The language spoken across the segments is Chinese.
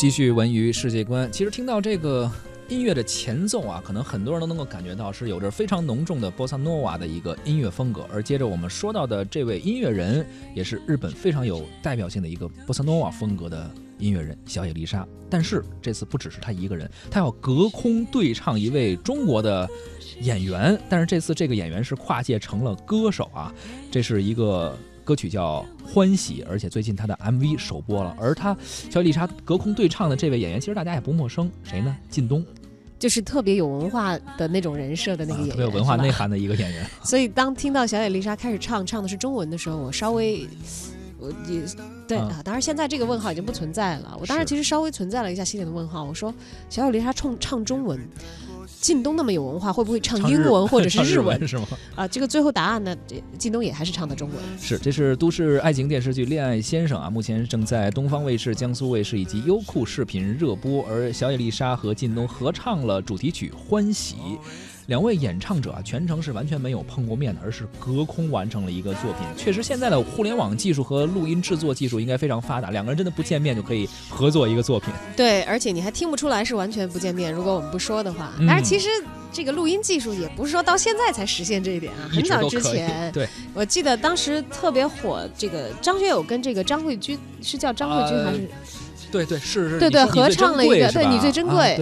继续文娱世界观。其实听到这个音乐的前奏啊，可能很多人都能够感觉到是有着非常浓重的波萨诺瓦的一个音乐风格。而接着我们说到的这位音乐人，也是日本非常有代表性的一个波萨诺瓦风格的音乐人小野丽莎。但是这次不只是他一个人，他要隔空对唱一位中国的演员。但是这次这个演员是跨界成了歌手啊，这是一个。歌曲叫《欢喜》，而且最近他的 MV 首播了。而他小丽莎隔空对唱的这位演员，其实大家也不陌生，谁呢？靳东，就是特别有文化的那种人设的那个演员，特别有文化内涵的一个演员。所以当听到小野丽莎开始唱，唱的是中文的时候，我稍微，我也对啊。当然现在这个问号已经不存在了。我当时其实稍微存在了一下心里的问号，我说小野丽莎冲唱中文。靳东那么有文化，会不会唱英文或者是日文？是吗？啊，这个最后答案呢？靳东也还是唱的中文。是，这是都市爱情电视剧《恋爱先生》啊，目前正在东方卫视、江苏卫视以及优酷视频热播，而小野丽莎和靳东合唱了主题曲《欢喜》。两位演唱者啊，全程是完全没有碰过面的，而是隔空完成了一个作品。确实，现在的互联网技术和录音制作技术应该非常发达，两个人真的不见面就可以合作一个作品。对，而且你还听不出来是完全不见面。如果我们不说的话，但是其实这个录音技术也不是说到现在才实现这一点啊，很早之前。对，我记得当时特别火，这个张学友跟这个张慧君是叫张慧君还是？对对是是，对对合唱了一个，对你最珍贵。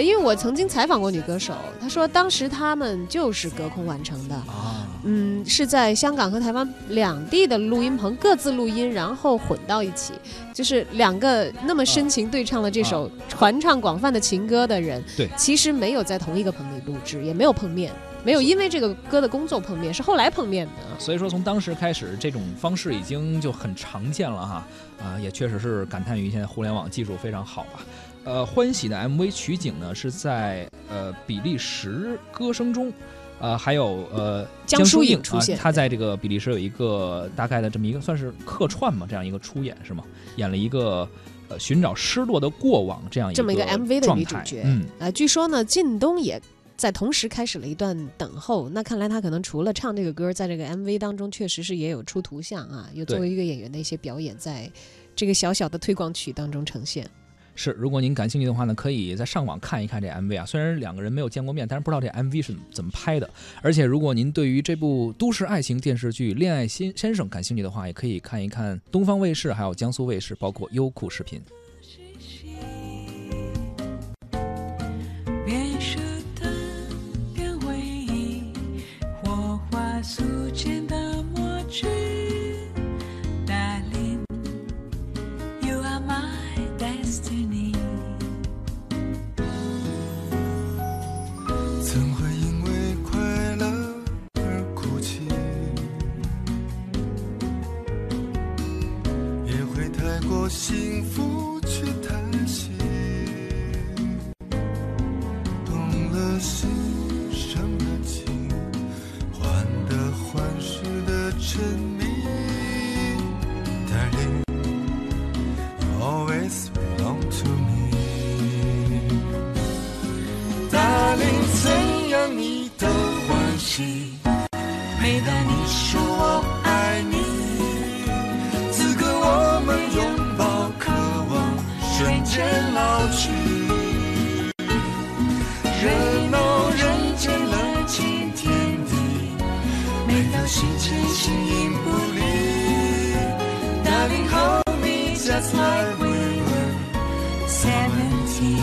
对，因为我曾经采访过女歌手，她说当时他们就是隔空完成的。啊，嗯，是在香港和台湾两地的录音棚各自录音，然后混到一起，就是两个那么深情对唱了这首传唱广泛的情歌的人，对，其实没有在同一个棚里录制，也没有碰面。没有因为这个歌的工作碰面，是后来碰面的。所以说，从当时开始，这种方式已经就很常见了哈。啊，也确实是感叹于现在互联网技术非常好吧。呃，欢喜的 MV 取景呢是在呃比利时歌声中，呃还有呃江疏影出现，他在这个比利时有一个大概的这么一个算是客串嘛，这样一个出演是吗？演了一个呃寻找失落的过往这样一个这么一个 MV 的女主角。嗯，啊，据说呢，靳东也。在同时开始了一段等候，那看来他可能除了唱这个歌，在这个 MV 当中确实是也有出图像啊，有作为一个演员的一些表演，在这个小小的推广曲当中呈现。是，如果您感兴趣的话呢，可以在上网看一看这 MV 啊。虽然两个人没有见过面，但是不知道这 MV 是怎么拍的。而且，如果您对于这部都市爱情电视剧《恋爱先先生》感兴趣的话，也可以看一看东方卫视、还有江苏卫视，包括优酷视频。过幸福去叹息，动了心，每当心牵心影不离。Darling, hold me just like we were seventeen.